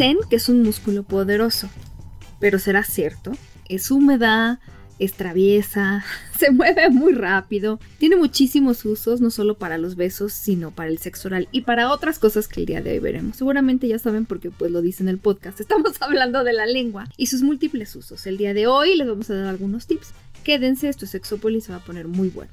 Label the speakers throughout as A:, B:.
A: Que es un músculo poderoso, pero ¿será cierto? Es húmeda, es traviesa, se mueve muy rápido, tiene muchísimos usos, no solo para los besos, sino para el sexo oral y para otras cosas que el día de hoy veremos. Seguramente ya saben porque pues lo dice en el podcast, estamos hablando de la lengua y sus múltiples usos. El día de hoy les vamos a dar algunos tips. Quédense, esto es Sexópolis, se va a poner muy bueno.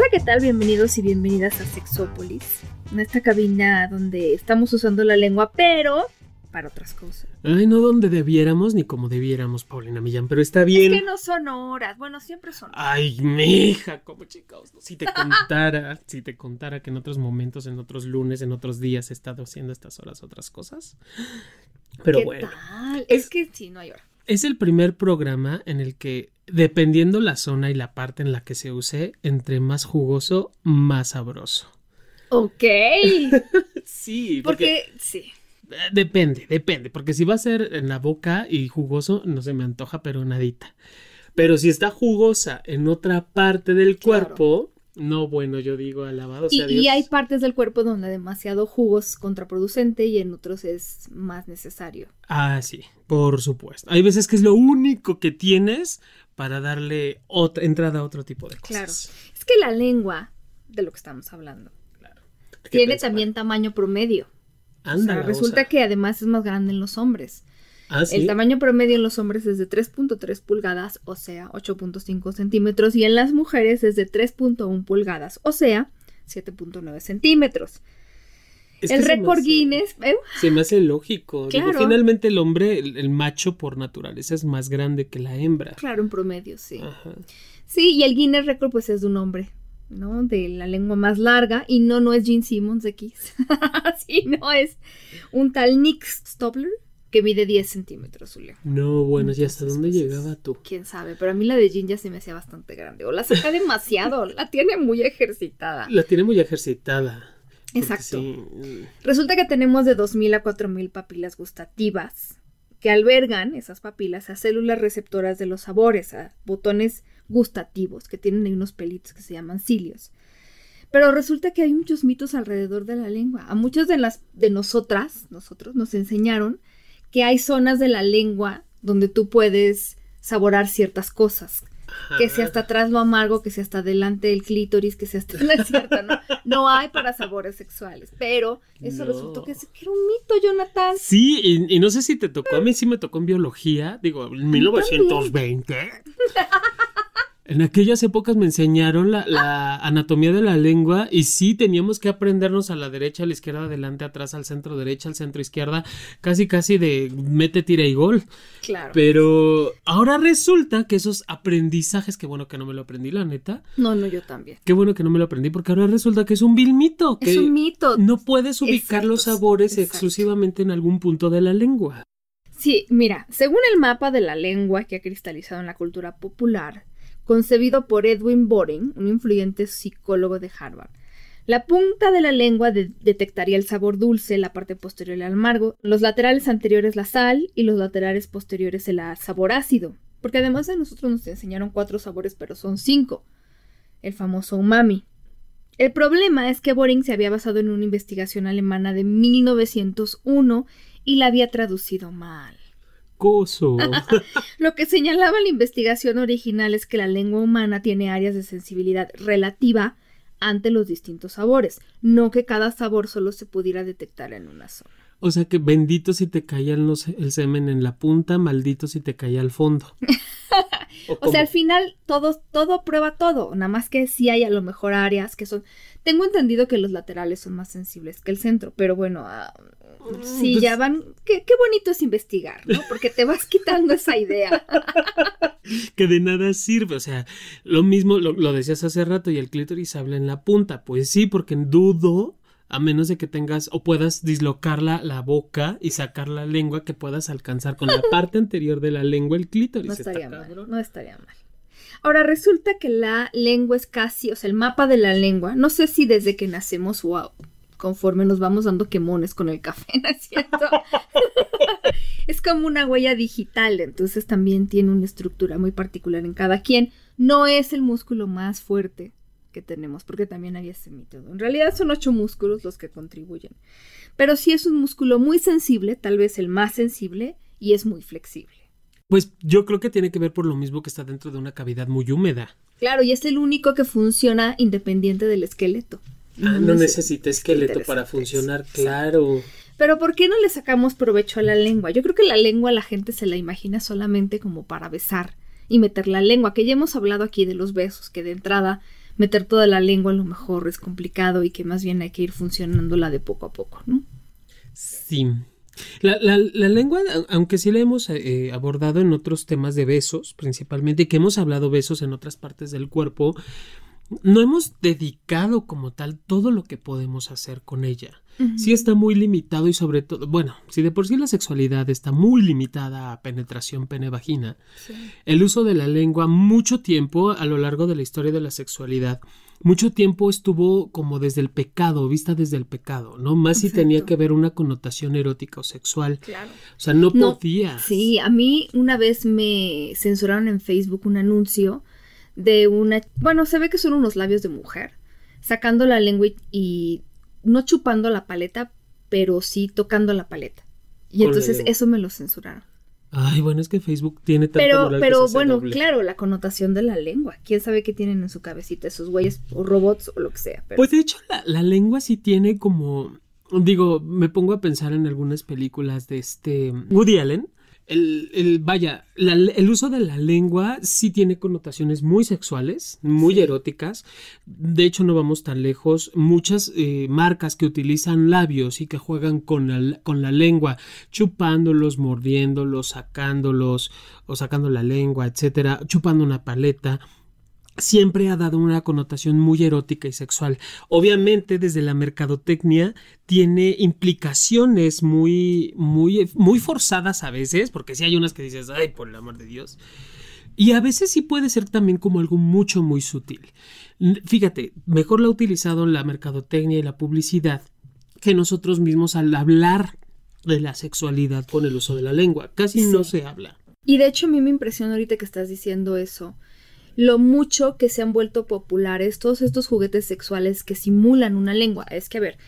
A: Hola, ¿qué tal? Bienvenidos y bienvenidas a Sexópolis, en esta cabina donde estamos usando la lengua, pero para otras cosas.
B: Ay, no donde debiéramos ni como debiéramos, Paulina Millán, pero está bien.
A: Es que no son horas, bueno, siempre son horas.
B: Ay, mija, como chicos, si te contara, si te contara que en otros momentos, en otros lunes, en otros días he estado haciendo estas horas otras cosas. Pero
A: ¿Qué
B: bueno.
A: tal? Es que sí, no hay hora.
B: Es el primer programa en el que, dependiendo la zona y la parte en la que se use, entre más jugoso, más sabroso.
A: Ok.
B: Sí,
A: Porque, sí.
B: Eh, Depende, depende, porque si va a ser en la boca y jugoso, no se me antoja, pero nadita. Pero si está jugosa en otra parte del
A: Claro.
B: cuerpo, no, bueno, yo digo alabado
A: Y,
B: sea
A: y
B: Dios.
A: hay partes del cuerpo donde demasiado jugo es contraproducente y en otros es más necesario.
B: Ah, sí, por supuesto. Hay veces que es lo único que tienes para darle otra entrada a otro tipo de
A: Claro.
B: cosas.
A: Es que la lengua, de lo que estamos hablando,
B: ¿Qué
A: tiene también tamaño promedio. O
B: Anda,
A: sea, resulta que además es más grande en los hombres.
B: Ah, sí.
A: El tamaño promedio en los hombres es de 3.3 pulgadas, o sea, 8.5 centímetros, y en las mujeres es de 3.1 pulgadas, o sea, 7.9 centímetros.
B: Es
A: el récord Guinness, ¿eh?
B: Se me hace lógico. Digo,
A: Claro.
B: finalmente el hombre, el, el macho por naturaleza es más grande que la hembra.
A: claro, en promedio, sí.
B: Ajá.
A: Sí, y el Guinness Record pues es de un hombre, ¿no? De la lengua más larga, y no, no es Gene Simmons de Kiss. sí, no, es un tal Nick Stobler que mide 10 centímetros, su lengua.
B: No, bueno, ¿y hasta dónde
A: pues,
B: llegaba tú?
A: Quién sabe, pero a mí la de Jin ya se me hacía bastante grande. O la saca demasiado, la tiene muy ejercitada.
B: La tiene muy ejercitada.
A: Exacto.
B: sí,
A: Resulta que tenemos de 2.000 a 4.000 papilas gustativas que albergan esas papilas a células receptoras de los sabores, a botones gustativos que tienen ahí unos pelitos que se llaman cilios. Pero resulta que hay muchos mitos alrededor de la lengua. A muchos de las de nosotras, nosotros nos enseñaron que hay zonas de la lengua donde tú puedes saborar ciertas cosas. Que si hasta atrás lo amargo, que si hasta adelante el clítoris, que si hasta... No es cierto, no, no hay para sabores sexuales. Pero eso
B: No.
A: resultó que, que era un mito, Jonathan.
B: Sí, y, y no sé si te tocó, a mí sí me tocó en biología, digo, en 1920. En aquellas épocas me enseñaron la, la anatomía de la lengua y sí teníamos que aprendernos a la derecha, a la izquierda, adelante, atrás, al centro derecha, al centro izquierda, casi casi de mete, tira y gol.
A: Claro.
B: Pero ahora resulta que esos aprendizajes, qué bueno que no me lo aprendí, la neta,
A: No, no, yo también.
B: qué bueno que no me lo aprendí, porque ahora resulta que es un vil mito, que
A: Es un mito.
B: no puedes ubicar los sabores
A: exacto.
B: exclusivamente en algún punto de la lengua.
A: Sí, mira, según el mapa de la lengua que ha cristalizado en la cultura popular, concebido por Edwin Boring, un influyente psicólogo de Harvard, la punta de la lengua de- detectaría el sabor dulce, la parte posterior el amargo, los laterales anteriores la sal y los laterales posteriores el sabor ácido. Porque además de nosotros nos enseñaron cuatro sabores, pero son cinco. El famoso umami. El problema es que Boring se había basado en una investigación alemana de 1901 y la había traducido mal. Lo que señalaba la investigación original es que la lengua humana tiene áreas de sensibilidad relativa ante los distintos sabores, no que cada sabor solo se pudiera detectar en una zona.
B: O sea que bendito si te caía el, el semen en la punta, maldito si te caía al fondo.
A: ¿O, sea, al final todo, todo prueba todo, nada más que sí hay a lo mejor áreas que son... Tengo entendido que los laterales son más sensibles que el centro, pero bueno, ah, sí, pues ya van... Qué, qué bonito es investigar, ¿no? Porque te vas quitando esa idea.
B: que de nada sirve, o sea, lo mismo lo, lo decías hace rato y el clítoris habla en la punta, pues sí, porque dudo a menos de que tengas o puedas dislocar la, la, boca y sacar la lengua que puedas alcanzar con la parte anterior de la lengua el clítoris.
A: No estaría mal, no estaría mal. Ahora resulta que la lengua es casi, o sea, el mapa de la lengua, no sé si desde que nacemos o conforme nos vamos dando quemones con el café, ¿no es cierto? es como una huella digital, entonces también tiene una estructura muy particular en cada quien. No es el músculo más fuerte, que tenemos, porque también había ese mito. En realidad son ocho músculos los que contribuyen. Pero sí es un músculo muy sensible, tal vez el más sensible, y es muy flexible.
B: Pues yo creo que tiene que ver por lo mismo que está dentro de una cavidad muy húmeda.
A: Claro, y es el único que funciona independiente del esqueleto.
B: Ah, no, necesita esqueleto para funcionar, claro.
A: Pero ¿por qué no le sacamos provecho a la lengua? Yo creo que la lengua la gente se la imagina solamente como para besar y meter la lengua, que ya hemos hablado aquí de los besos, que de entrada meter toda la lengua a lo mejor es complicado y que más bien hay que ir funcionándola de poco a poco, ¿no?
B: Sí. La, la, lengua, aunque sí la hemos eh, abordado en otros temas de besos, principalmente, que hemos hablado besos en otras partes del cuerpo, no hemos dedicado como tal todo lo que podemos hacer con ella. Sí está muy limitado y sobre todo, bueno, si de por sí la sexualidad está muy limitada a penetración pene-vagina, el uso de la lengua mucho tiempo a lo largo de la historia de la sexualidad, mucho tiempo estuvo como desde el pecado, vista desde el pecado, ¿no? Más si tenía que ver una connotación erótica o sexual. Claro. O sea, no, no podía.
A: Sí, a mí una vez me censuraron en Facebook un anuncio de una, bueno, se ve que son unos labios de mujer, sacando la lengua y no chupando la paleta, pero sí tocando la paleta. Y entonces eso me lo censuraron.
B: Ay, bueno, es que Facebook tiene tanto
A: Pero, pero bueno, claro, la connotación de la lengua. ¿Quién sabe qué tienen en su cabecita esos güeyes o robots o lo que sea?
B: Pues de hecho, la, la, lengua sí tiene como... Digo, me pongo a pensar en algunas películas de este Woody Allen el, vaya, el uso de la lengua sí tiene connotaciones muy sexuales, muy eróticas. De hecho, no vamos tan lejos. Muchas eh, marcas que utilizan labios y que juegan con la, con la lengua, chupándolos, mordiéndolos, sacándolos o sacando la lengua, etcétera, chupando una paleta siempre ha dado una connotación muy erótica y sexual. Obviamente, desde la mercadotecnia tiene implicaciones muy, muy, muy forzadas a veces, porque si hay unas que dices, ay, por el amor de Dios. Y a veces sí puede ser también como algo mucho, muy sutil. Fíjate, mejor la ha utilizado la mercadotecnia y la publicidad que nosotros mismos al hablar de la sexualidad con el uso de la lengua. Casi no se habla.
A: Y de hecho a mí me impresiona ahorita que estás diciendo eso lo mucho que se han vuelto populares todos estos juguetes sexuales que simulan una lengua. Es que, a ver,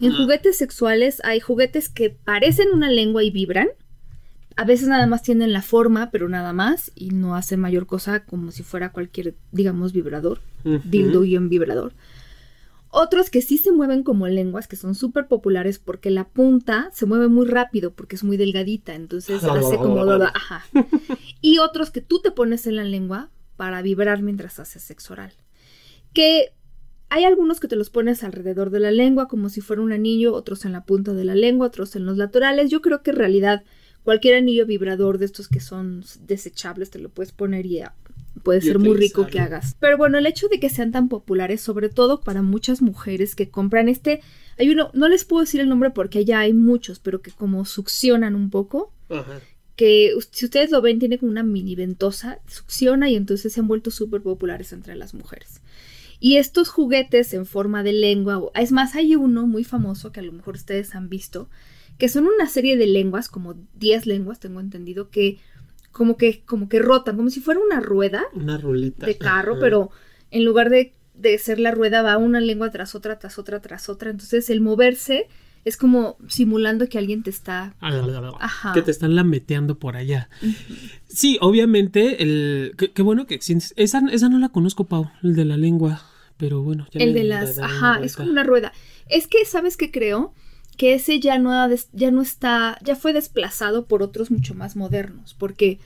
A: en juguetes sexuales hay juguetes que parecen una lengua y vibran. A veces nada más tienen la forma, pero nada más, y no hacen mayor cosa como si fuera cualquier, digamos, vibrador, dildo y un vibrador. Otros que sí se mueven como lenguas, que son súper populares porque la punta se mueve muy rápido porque es muy delgadita, entonces hace como... Ajá. Y otros que tú te pones en la lengua para vibrar mientras haces sexo oral. Que hay algunos que te los pones alrededor de la lengua como si fuera un anillo, otros en la punta de la lengua, otros en los laterales. Yo creo que en realidad cualquier anillo vibrador de estos que son desechables te lo puedes poner y puede ser muy rico que hagas. Pero bueno, el hecho de que sean tan populares, sobre todo para muchas mujeres que compran este, hay uno, no les puedo decir el nombre porque ya hay muchos, pero que como succionan un poco. Ajá que si ustedes lo ven tiene como una mini ventosa, succiona y entonces se han vuelto súper populares entre las mujeres. Y estos juguetes en forma de lengua, es más, hay uno muy famoso que a lo mejor ustedes han visto, que son una serie de lenguas, como 10 lenguas, tengo entendido, que como que, como que rotan, como si fuera una rueda.
B: Una ruleta.
A: De carro, pero en lugar de, de ser la rueda va una lengua tras otra, tras otra, tras otra. Entonces el moverse es como simulando que alguien te está...
B: Ajá. Que te están lameteando por allá. Sí, obviamente, el... Qué, bueno que. Esa, esa no la conozco, Pau, el de la lengua. Pero bueno.
A: Ya el de las... Ajá, es como una rueda. Es que, ¿sabes qué creo? que ese ya no, ya no está, ya fue desplazado por otros mucho más modernos, porque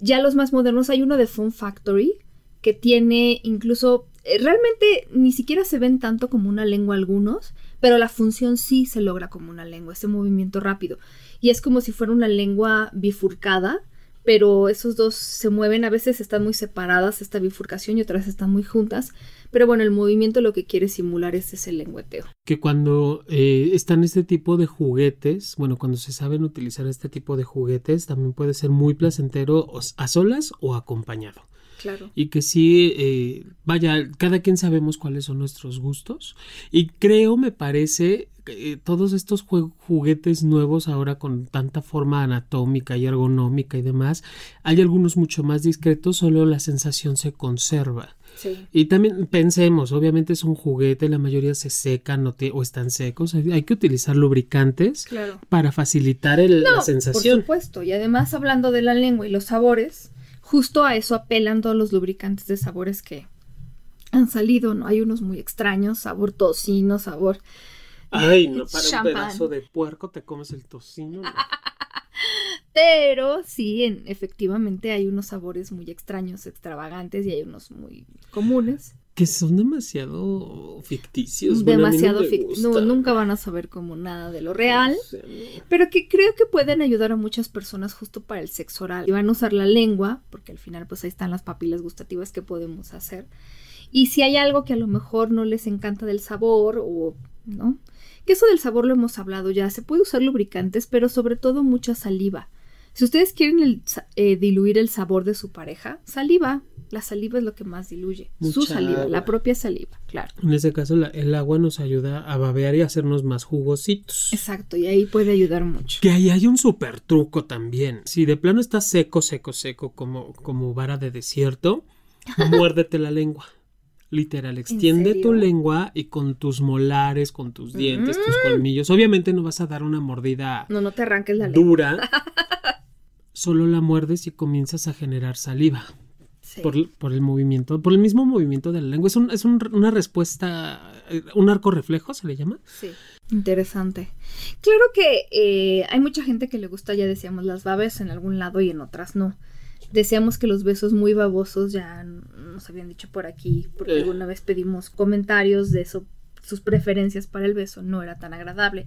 A: ya los más modernos hay uno de Fun Factory que tiene incluso, eh, realmente ni siquiera se ven tanto como una lengua algunos, pero la función sí se logra como una lengua, ese movimiento rápido. Y es como si fuera una lengua bifurcada, pero esos dos se mueven, a veces están muy separadas esta bifurcación y otras están muy juntas, pero bueno, el movimiento lo que quiere simular es ese lengüeteo.
B: Que cuando eh, están este tipo de juguetes, bueno, cuando se saben utilizar este tipo de juguetes, también puede ser muy placentero a solas o acompañado.
A: Claro.
B: Y que sí, eh, vaya, cada quien sabemos cuáles son nuestros gustos. Y creo, me parece, eh, todos estos juguetes nuevos ahora con tanta forma anatómica y ergonómica y demás, hay algunos mucho más discretos, solo la sensación se conserva. Y también pensemos, obviamente es un juguete, la mayoría se secan o, están secos, hay que utilizar lubricantes para facilitar el, la sensación.
A: Por supuesto, y además hablando de la lengua y los sabores, justo a eso apelan todos los lubricantes de sabores que han salido, ¿no? Hay unos muy extraños, sabor tocino, sabor...
B: Ay, no, para un pedazo de puerco te comes el tocino.
A: Pero sí, en, efectivamente hay unos sabores muy extraños, extravagantes y hay unos muy comunes.
B: Que son demasiado ficticios.
A: Demasiado ficticios. nunca van a saber como nada de lo real. Pero que creo que pueden ayudar a muchas personas justo para el sexo oral. Y van a usar la lengua, porque al final pues ahí están las papilas gustativas que podemos hacer. Y si hay algo que a lo mejor no les encanta del sabor o, ¿no? Que eso del sabor lo hemos hablado ya. Se puede usar lubricantes, pero sobre todo mucha saliva. Si ustedes quieren eh, diluir el sabor de su pareja, saliva. La saliva es lo que más diluye. su saliva, la propia saliva, claro.
B: En ese caso, el agua nos ayuda a babear y a hacernos más jugositos.
A: Exacto, y ahí puede ayudar mucho.
B: Que ahí hay un súper truco también. Si de plano está seco, seco, seco, como, como vara de desierto, muérdete la lengua. Literal, extiende tu lengua y con tus molares, con tus dientes, tus mm. colmillos. Obviamente no vas a dar una mordida.
A: No, no te arranques la
B: lengua. Dura. solo la muerdes y comienzas a generar saliva. Por, el movimiento, por el mismo movimiento de la lengua. Es, es una respuesta, eh, un arco reflejo, se le llama.
A: Sí, interesante. Claro que eh, hay mucha gente que le gusta, ya decíamos, las babes en algún lado y en otras no. Deseamos que los besos muy babosos ya nos habían dicho por aquí, porque eh. alguna vez pedimos comentarios de eso, sus preferencias para el beso, no era tan agradable.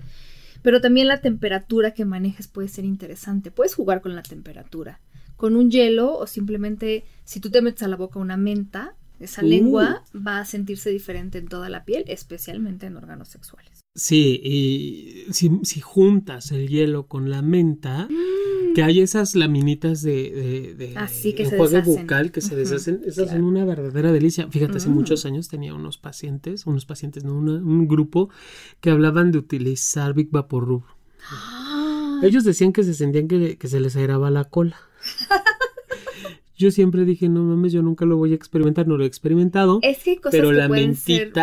A: Pero también la temperatura que manejes puede ser interesante. Puedes jugar con la temperatura. Con un hielo o simplemente si tú te metes a la boca una menta, esa lengua uh. va a sentirse diferente en toda la piel, especialmente en órganos sexuales.
B: Sí, y si, juntas el hielo con la menta, mm. que hay esas laminitas de, de,
A: Así que
B: bucal que se deshacen, esas son una verdadera delicia. Fíjate, hace mm. muchos años tenía unos pacientes, unos pacientes, no, un grupo que hablaban de utilizar Big Vaporub. Ellos decían que se sentían que, que se les aeraba la cola. Yo siempre dije, no mames, yo nunca lo voy a experimentar, no lo he experimentado.
A: Es que hay cosas pero que la pueden ser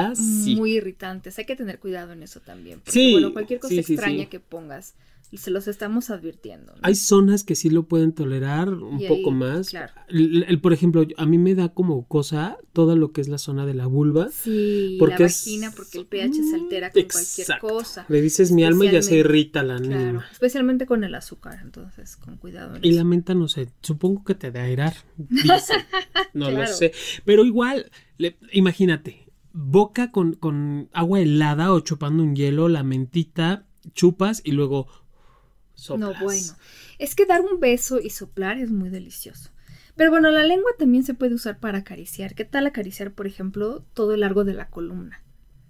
A: muy irritantes, hay que tener cuidado en eso también. sí. Bueno, cualquier cosa extraña que pongas se los estamos advirtiendo.
B: Hay zonas que sí lo pueden tolerar un poco más. Claro. El, por ejemplo, a mí me da como cosa todo lo que es la zona de la vulva.
A: Sí, porque la vagina, porque el pH se altera con cualquier cosa.
B: Le dices mi alma y ya se irrita la claro,
A: Especialmente con el azúcar, entonces con cuidado.
B: y la menta, no sé, supongo que te da airar. no lo sé. Pero igual, imagínate, boca con, con agua helada o chupando un hielo, la mentita, chupas y luego
A: no, bueno. Es que dar un beso y soplar es muy delicioso. Pero bueno, la lengua también se puede usar para acariciar. ¿Qué tal acariciar, por ejemplo, todo el largo de la columna?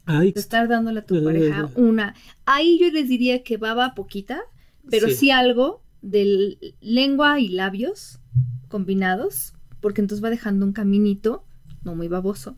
A: Ay. Estar dándole a tu pareja una. Ahí yo les diría que baba poquita, pero sí, algo de lengua y labios combinados, porque entonces va dejando un caminito, no muy baboso,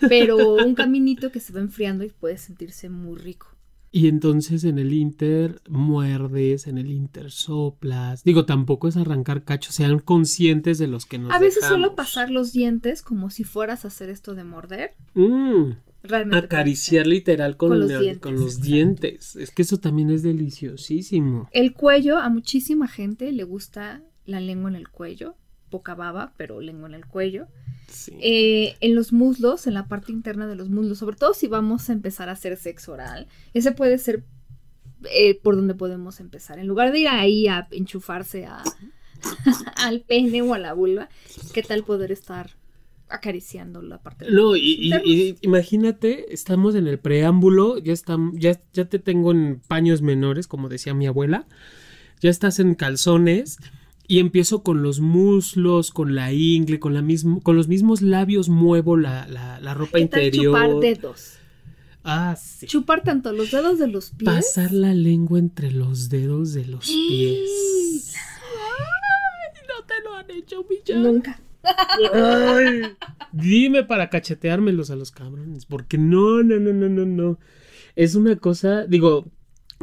A: pero un caminito que se va enfriando y puede sentirse muy rico.
B: Y entonces en el Inter muerdes, en el Inter soplas. Digo, tampoco es arrancar cachos, sean conscientes de los que nos
A: A veces solo pasar los dientes como si fueras a hacer esto de morder. Mm,
B: Realmente. Acariciar literal con, los, dientes, con los dientes. Es que eso también es deliciosísimo.
A: El cuello, a muchísima gente le gusta la lengua en el cuello. Poca baba, pero lengua en el cuello. Eh, en los muslos, en la parte interna de los muslos, sobre todo si vamos a empezar a hacer sexo oral, ese puede ser eh, por donde podemos empezar. En lugar de ir ahí a enchufarse a, al pene o a la vulva, ¿qué tal poder estar acariciando la parte de
B: No, y, imagínate, estamos en el preámbulo, ya, estam- ya, ya te tengo en paños menores, como decía mi abuela, ya estás en calzones y empiezo con los muslos, con la ingle, con, la mismo, con los mismos labios muevo la, la, la ropa
A: ¿Qué tal
B: interior.
A: chupar dedos?
B: Ah, sí.
A: Chupar tanto los dedos de los pies.
B: Pasar la lengua entre los dedos de los pies. Ay, no te lo han hecho, Millán.
A: Nunca.
B: Ay, dime para cacheteármelos a los cabrones, porque no, no, no, no, no, no. Es una cosa, digo,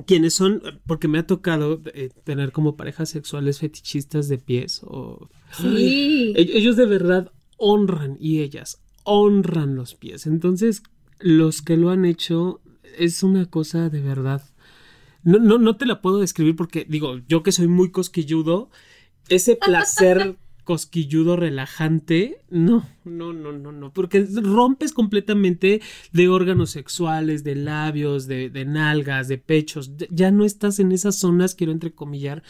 B: quienes son, porque me ha tocado eh, tener como parejas sexuales fetichistas de pies o...
A: Sí.
B: Ell- Ellos de verdad honran y ellas honran los pies. Entonces, los que lo han hecho es una cosa de verdad. No, no, no te la puedo describir porque, digo, yo que soy muy cosquilludo, ese placer cosquilludo relajante, no, no, no, no, no, porque rompes completamente de órganos sexuales, de labios, de, de nalgas, de pechos, ya- no estás en esas zonas, quiero entrecomillar,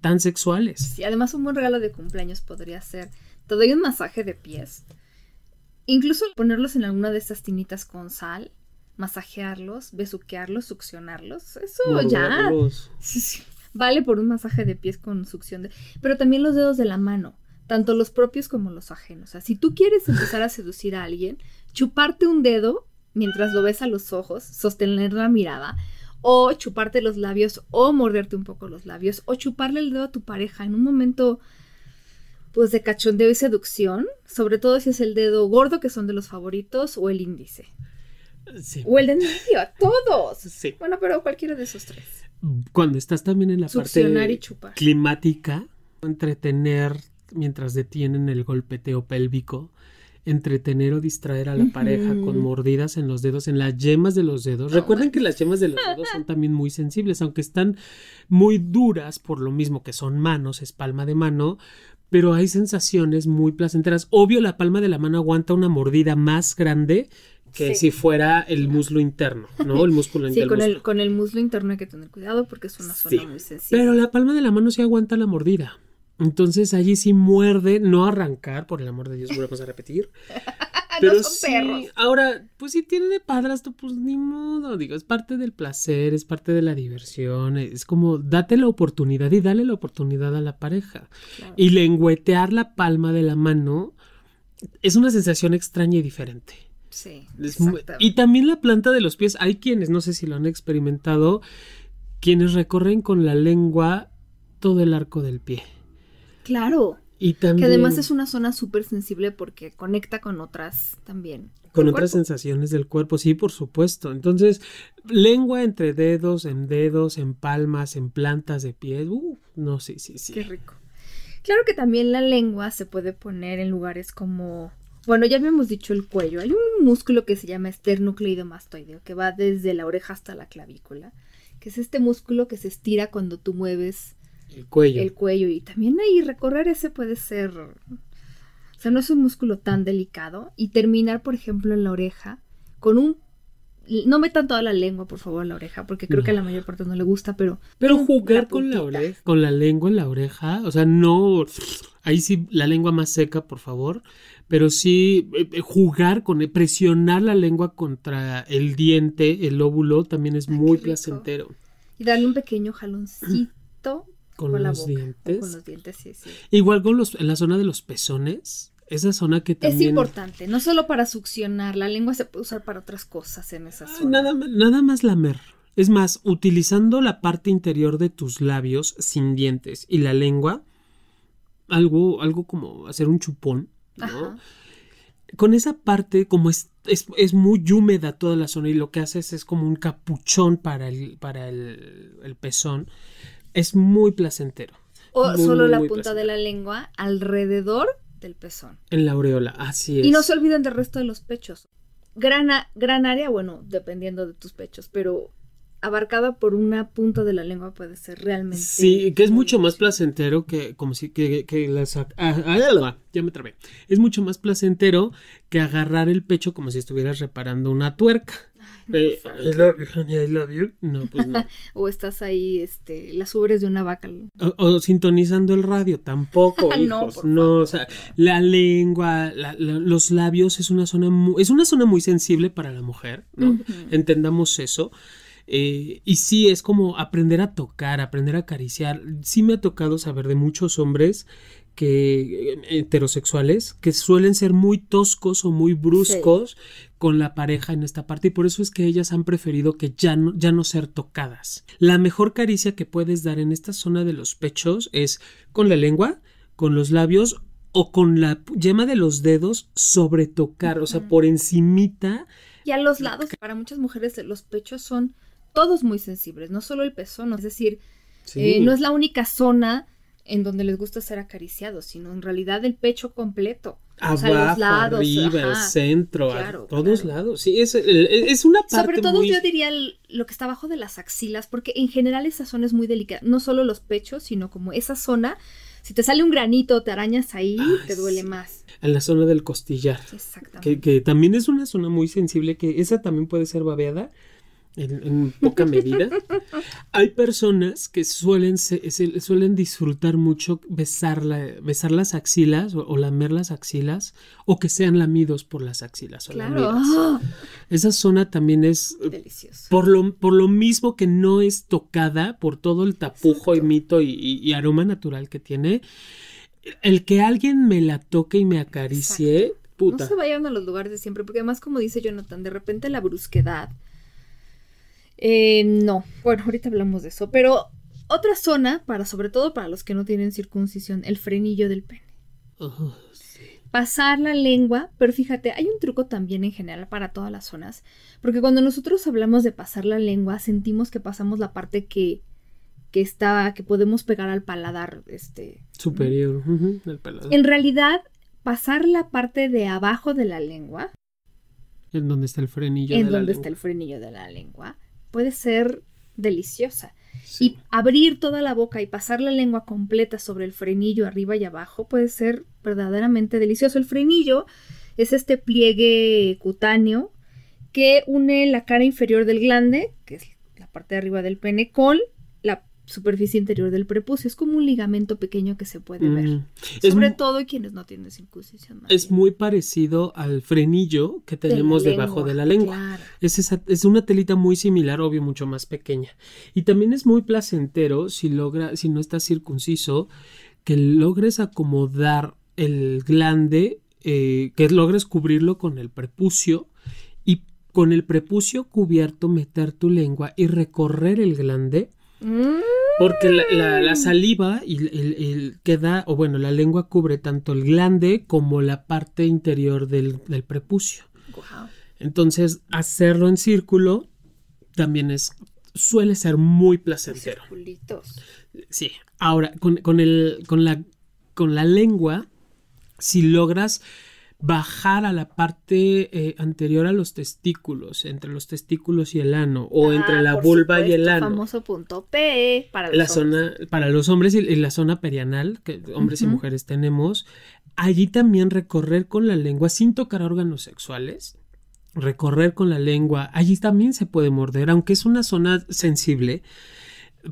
B: tan sexuales.
A: Sí, además un buen regalo de cumpleaños podría ser, te doy un masaje de pies, incluso ponerlos en alguna de estas tinitas con sal, masajearlos, besuquearlos, succionarlos, eso ya. sí, sí, vale por un masaje de pies con succión de, pero también los dedos de la mano, tanto los propios como los ajenos. O sea, si tú quieres empezar a seducir a alguien, chuparte un dedo mientras lo ves a los ojos, sostener la mirada, o chuparte los labios, o morderte un poco los labios, o chuparle el dedo a tu pareja en un momento pues de cachondeo y seducción, sobre todo si es el dedo gordo que son de los favoritos o el índice
B: Sí.
A: o el de medio, a todos.
B: Sí.
A: Bueno, pero cualquiera de esos tres.
B: Cuando estás también en la
A: Succionar y
B: parte
A: chupar.
B: climática, entretener mientras detienen el golpeteo pélvico, entretener o distraer a la pareja con mordidas en los dedos, en las yemas de los dedos.
A: No
B: Recuerden que las yemas de los dedos son también muy sensibles, aunque están muy duras por lo mismo que son manos, es palma de mano, pero hay sensaciones muy placenteras. Obvio, la palma de la mano aguanta una mordida más grande que
A: Sí.
B: si fuera el muslo interno, ¿no? El músculo
A: Sí,
B: del
A: con el, con el muslo interno hay que tener cuidado porque es una zona
B: Sí,
A: muy sensible.
B: Pero la palma de la mano sí aguanta la mordida. Entonces allí sí muerde, no arrancar, por el amor de Dios, volvemos a repetir. Pero
A: no son
B: sí,
A: perros.
B: ahora, pues si tiene de padrastro, pues ni modo, digo, es parte del placer, es parte de la diversión, es como date la oportunidad y dale la oportunidad a la pareja.
A: Claro.
B: Y lengüetear la palma de la mano es una sensación extraña y diferente.
A: Sí,
B: y también la planta de los pies. Hay quienes, no sé si lo han experimentado, quienes recorren con la lengua todo el arco del pie.
A: Claro,
B: Y también
A: que además es una zona súper sensible porque conecta con otras también.
B: con otras
A: cuerpo.
B: sensaciones del cuerpo, sí, por supuesto. Entonces, lengua entre dedos, en dedos, en palmas, en plantas de pies. Uh, no, sí, sí, sí.
A: Qué rico. Claro que también la lengua se puede poner en lugares como, bueno, ya habíamos dicho el cuello. Hay un músculo que se llama esternocleidomastoideo que va desde la oreja hasta la clavícula, que es este músculo que se estira cuando tú mueves
B: El cuello.
A: el cuello y también ahí recorrer ese puede ser, o sea, no es un músculo tan delicado y terminar, por ejemplo, en la oreja con un no metan toda la lengua, por favor, en la oreja, porque creo que a la mayor parte no le gusta, pero
B: Pero jugar
A: la
B: con la oreja, con la lengua en la oreja, o sea, no, ahí sí la lengua más seca, por favor, pero sí eh, eh, jugar con, eh, presionar la lengua contra el diente, el óvulo, también es muy placentero.
A: y darle un pequeño jaloncito
B: Con, los
A: boca,
B: dientes.
A: con los dientes, sí, sí.
B: Igual con los, en la zona de los pezones, esa zona que
A: Es
B: también...
A: importante, no solo para succionar, la lengua se puede usar para otras cosas en esa zona.
B: Nada, nada más lamer. Es más, utilizando la parte interior de tus labios sin dientes y la lengua, algo, algo como hacer un chupón, ¿no?
A: Ajá.
B: Con esa parte, como es, es, es muy húmeda toda la zona y lo que haces es como un capuchón para el, para el, el pezón, es muy placentero.
A: O
B: Muy,
A: solo la punta de la lengua alrededor del pezón.
B: En la aureola, así es.
A: Y no se olviden del resto de los pechos. Gran, gran área, bueno, dependiendo de tus pechos, pero abarcada por una punta de la lengua puede ser realmente.
B: Sí, que es mucho más placentero que como si que, que la sac- ah, ah, ya me trabé. Es mucho más placentero que agarrar el pecho como si estuvieras reparando una tuerca. Eh, I love you, honey, I love you. No, pues no.
A: o estás ahí, este, las ubres de una vaca.
B: O, o sintonizando el radio, tampoco,
A: No,
B: hijos. o sea, la lengua, la- la- los labios es una zona muy, es una zona muy sensible para la mujer, ¿no? Entendamos eso. Eh, y sí, es como aprender a tocar, aprender a acariciar. Sí me ha tocado saber de muchos hombres que eh, heterosexuales que suelen ser muy toscos o muy bruscos con la pareja en esta parte y por eso es que ellas han preferido que ya no, ya no ser tocadas. La mejor caricia que puedes dar en esta zona de los pechos es con la lengua, con los labios o con la yema de los dedos sobre tocar, o sea, por encimita.
A: Y a los lados, para muchas mujeres, los pechos son todos muy sensibles, no solo el pezón, es decir, eh, no es la única zona en donde les gusta ser acariciados, sino en realidad el pecho completo. o sea, los
B: Abajo,
A: lados,
B: arriba, el centro, a todos
A: claro.
B: lados. Sí, es, es una parte
A: Sobre todo
B: muy...
A: yo diría el- lo que está abajo de las axilas, porque en general esa zona es muy delicada, no solo los pechos, sino como esa zona, si te sale un granito, te arañas ahí,
B: Ay,
A: te duele
B: sí.
A: más.
B: en la zona del costillar.
A: Exactamente.
B: Que, que también es una zona muy sensible, que esa también puede ser babeada en, en poca medida. Hay personas que suelen, se- se- suelen disfrutar mucho besar, la- besar las axilas o, o lamer las axilas o que sean lamidos por las axilas. O
A: Claro,
B: lamidas. Esa zona también es eh,
A: delicioso.
B: por lo, por lo mismo que no es tocada por todo el tapujo y
A: Exacto.
B: mito y, y- y aroma natural que tiene, el que alguien me la toque y me acaricie, puta.
A: No se vayan a los lugares de siempre, porque además, como dice Jonathan, de repente la brusquedad. Eh, no, bueno, ahorita hablamos de eso, pero otra zona, para sobre todo para los que no tienen circuncisión, el frenillo del pene.
B: Oh, sí.
A: Pasar la lengua, pero fíjate, hay un truco también en general para todas las zonas, porque cuando nosotros hablamos de pasar la lengua, sentimos que pasamos la parte que, que está, que podemos pegar al paladar, este,
B: Superior, el pelado.
A: en realidad, pasar la parte de abajo de la lengua
B: En donde está el frenillo
A: en
B: de la
A: donde está
B: lengua.
A: el frenillo de la lengua, puede ser deliciosa.
B: Sí.
A: Y abrir toda la boca y pasar la lengua completa sobre el frenillo arriba y abajo puede ser verdaderamente delicioso. El frenillo es este pliegue cutáneo que une la cara inferior del glande, que es la parte de arriba del pene, con superficie interior del prepucio. Es como un ligamento pequeño que se puede ver.
B: Mm. Es
A: Sobre
B: mu-
A: todo quienes no tienen circuncisión.
B: Es
A: bien.
B: muy parecido al frenillo que
A: De
B: tenemos debajo de la lengua.
A: claro.
B: Es, esa- es una telita muy similar, obvio, mucho más pequeña. Y también es muy placentero si logra, si no estás circunciso, que logres acomodar el glande, eh, que logres cubrirlo con el prepucio y con el prepucio cubierto meter tu lengua y recorrer el glande.
A: Mm.
B: Porque la, la- la saliva y el, el- queda, o bueno, la lengua cubre tanto el glande como la parte interior del, del prepucio. Entonces, hacerlo en círculo también es, suele ser muy placentero.
A: Circulitos.
B: Sí. Ahora, con, con el, con la, con la lengua, si logras bajar a la parte eh, anterior a los testículos, entre los testículos y el ano, o
A: Ah,
B: entre la vulva y el ano.
A: famoso punto P para los
B: la
A: hombres.
B: zona para los hombres y, y la zona perianal que hombres y mujeres tenemos allí también recorrer con la lengua sin tocar órganos sexuales recorrer con la lengua allí también se puede morder aunque es una zona sensible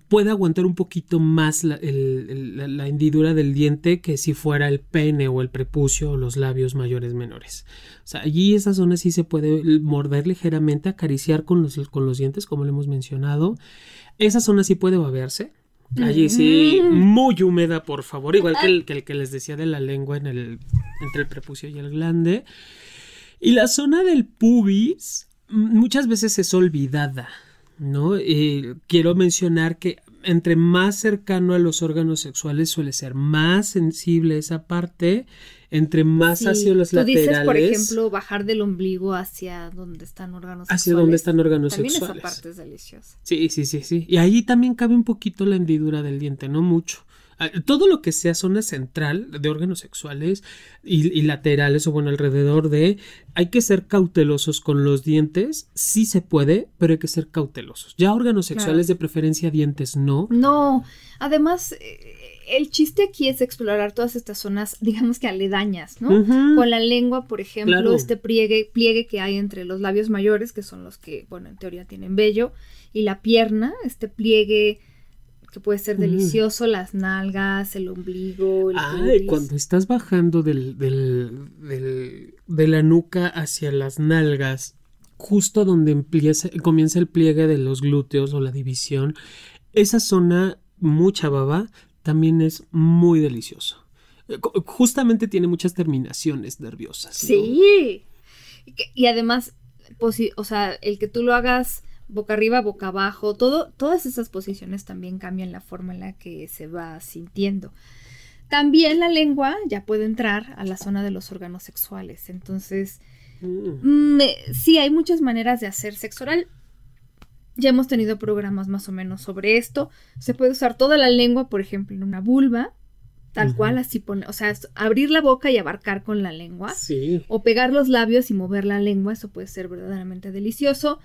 B: puede aguantar un poquito más la, el- el- la- la hendidura del diente que si fuera el pene o el prepucio o los labios mayores menores. O sea, allí esa zona sí se puede morder ligeramente, acariciar con los, con los dientes, como lo hemos mencionado. Esa zona sí puede babearse. Allí sí,
A: Mm.
B: muy húmeda, por favor. Igual que el, que el que les decía de la lengua en el, entre el prepucio y el glande. Y la zona del pubis mm, muchas veces es olvidada, ¿no? Eh, quiero mencionar que entre más cercano a los órganos sexuales suele ser más sensible esa parte, entre más
A: Sí,
B: hacia los
A: Tú
B: laterales.
A: dices, por ejemplo, bajar del ombligo hacia donde están órganos
B: hacia
A: sexuales.
B: donde están órganos
A: También
B: sexuales.
A: esa parte es deliciosa.
B: Sí, sí, sí, sí. Y ahí también cabe un poquito la hendidura del diente, no mucho. Ah, Todo lo que sea zona central de órganos sexuales y, y laterales o bueno, alrededor de, hay que ser cautelosos con los dientes, sí se puede, pero hay que ser cautelosos. Ya órganos
A: Claro.
B: sexuales de preferencia dientes no.
A: No, además, eh, el chiste aquí es explorar todas estas zonas, digamos que aledañas, ¿no? Con la lengua, por ejemplo,
B: Claro.
A: este pliegue, pliegue que hay entre los labios mayores, que son los que, bueno, en teoría tienen vello, y la pierna, este pliegue que puede ser
B: Mm.
A: delicioso, las nalgas, el ombligo, el
B: Ay,
A: pubis.
B: cuando estás bajando del, del- del- de la nuca hacia las nalgas, justo donde empieza- comienza el pliegue de los glúteos o la división, esa zona, mucha baba, también es muy delicioso. Eh, Justamente tiene muchas terminaciones nerviosas. ¿no?
A: Sí. Y, además, o sea, el que tú lo hagas boca arriba, boca abajo, todo, todas esas posiciones también cambian la forma en la que se va sintiendo. También la lengua ya puede entrar a la zona de los órganos sexuales. Entonces,
B: Mm.
A: mm, eh, sí, hay muchas maneras de hacer sexo oral. Ya hemos tenido programas más o menos sobre esto. Se puede usar toda la lengua, por ejemplo, en una vulva, tal cual, así pone, o sea, abrir la boca y abarcar con la lengua.
B: Sí.
A: O pegar los labios y mover la lengua, eso puede ser verdaderamente delicioso.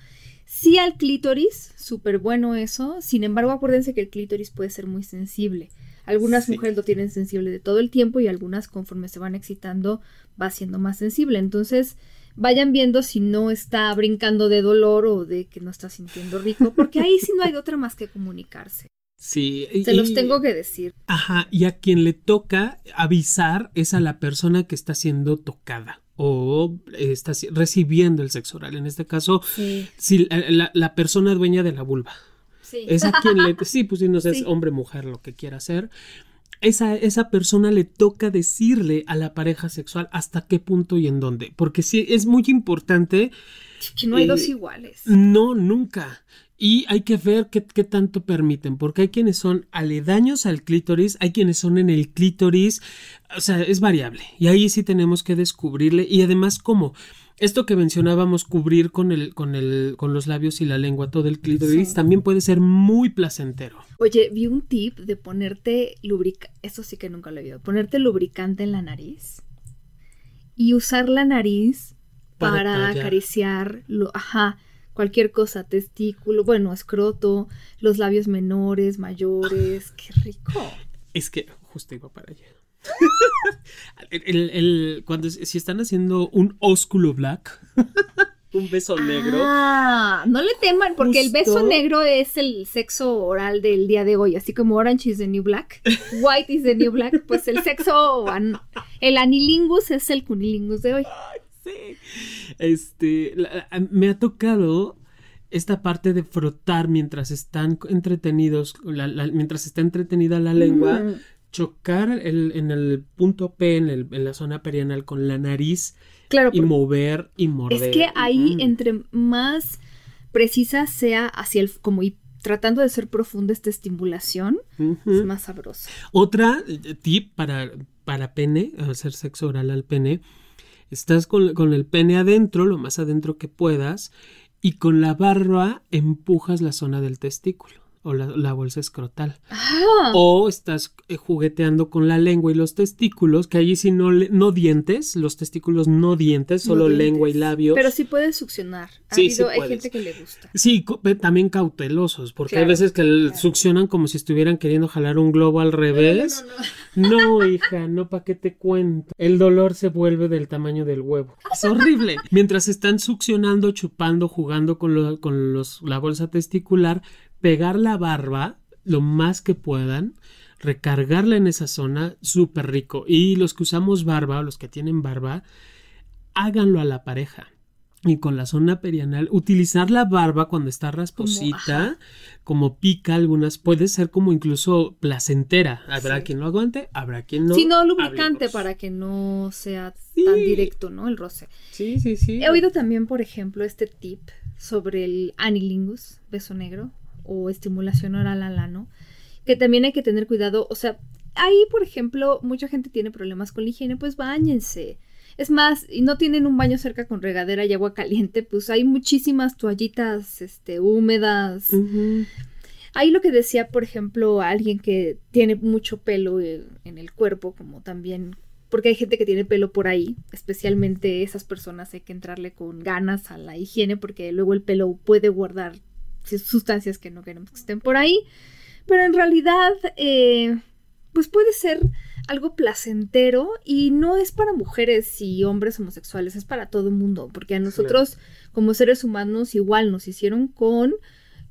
A: Sí al clítoris, súper bueno eso. Sin embargo, acuérdense que el clítoris puede ser muy sensible. Algunas
B: Sí.
A: mujeres lo tienen sensible de todo el tiempo y algunas conforme se van excitando va siendo más sensible. Entonces, vayan viendo si no está brincando de dolor o de que no está sintiendo rico, porque ahí sí no hay otra más que comunicarse.
B: Sí. y-
A: Se los
B: y-
A: tengo que decir.
B: Ajá, y a quien le toca avisar es a la persona que está siendo tocada o eh, está recibiendo el sexo oral. En este caso,
A: Sí.
B: si la, persona dueña de la vulva.
A: Sí.
B: Es a quien le... Sí, pues si no sé, es hombre, mujer, lo que quiera hacer. Esa, esa persona le toca decirle a la pareja sexual hasta qué punto y en dónde. Porque sí, es muy importante.
A: que no hay
B: eh,
A: dos iguales.
B: No, nunca. Y hay que ver qué, qué tanto permiten, porque hay quienes son aledaños al clítoris, hay quienes son en el clítoris, o sea, es variable. Y ahí sí tenemos que descubrirle. Y además, como esto que mencionábamos, cubrir con el, con el, con los labios y la lengua todo el clítoris,
A: Sí.
B: también puede ser muy placentero.
A: Oye, vi un tip de ponerte lubricante, eso sí que nunca lo he visto, ponerte lubricante en la nariz y usar la nariz
B: Para
A: para, acariciar, lo, ajá, cualquier cosa, testículo, bueno, escroto, los labios menores, mayores, qué rico.
B: Es que justo iba para allá. el, el- cuando si están haciendo un ósculo black, un beso negro.
A: Ah, no le teman, porque el beso negro es el sexo oral del día de hoy, así como Orange is the New Black, White is the New Black, pues el sexo, el anilingus es el cunilingus de hoy.
B: Este, la- me ha tocado esta parte de frotar mientras están entretenidos, la- la- mientras está entretenida la lengua,
A: Mm.
B: chocar el- en el punto P, en, el- en la zona perianal con la nariz
A: Claro,
B: y mover y morder.
A: es que ahí
B: Mm.
A: entre más precisa sea hacia el, como y tratando de ser profunda esta estimulación, es más sabroso.
B: Otra eh, tip para, para pene, hacer sexo oral al pene, estás con, el pene adentro, lo más adentro que puedas, y con la barba empujas la zona del testículo o la, la bolsa escrotal.
A: Ah,
B: O estás eh, jugueteando con la lengua y los testículos, que allí sí no, no dientes, los testículos no dientes,
A: No
B: solo
A: dientes.
B: lengua y labios.
A: pero sí puedes succionar. Ha
B: Sí,
A: habido-
B: sí
A: hay
B: puedes.
A: gente que le gusta.
B: Sí, pe- también cautelosos, porque hay veces que
A: claro.
B: succionan como si estuvieran queriendo jalar un globo al revés. No, hija, no, ¿para qué te cuento? El dolor se vuelve del tamaño del huevo. Es horrible. Mientras están succionando, chupando, jugando con, lo- con los, la bolsa testicular, pegar la barba lo más que puedan, recargarla en esa zona, súper rico. Y los que usamos barba, o los que tienen barba, háganlo a la pareja. Y con la zona perianal, utilizar la barba cuando está rasposita, como, pica algunas, puede ser como incluso placentera. Habrá
A: Sí.
B: quien lo aguante, habrá quien no.
A: Sí, no lubricante
B: Hablemos.
A: para que no sea
B: Sí.
A: tan directo, ¿no? El roce.
B: Sí, sí, sí.
A: He oído también, por ejemplo, este tip sobre el anilingus, beso negro, o estimulación oral al ano, que también hay que tener cuidado. O sea, ahí, por ejemplo, mucha gente tiene problemas con la higiene, pues bañense. Es más, y no tienen un baño cerca con regadera y agua caliente, pues hay muchísimas toallitas este, húmedas. Ahí lo que decía, por ejemplo, alguien que tiene mucho pelo en el cuerpo, como también porque hay gente que tiene pelo por ahí, especialmente esas personas hay que entrarle con ganas a la higiene porque luego el pelo puede guardar sustancias que no queremos que estén por ahí, pero en realidad eh, pues puede ser algo placentero y no es para mujeres y hombres homosexuales, es para todo el mundo, porque a nosotros como seres humanos igual nos hicieron con,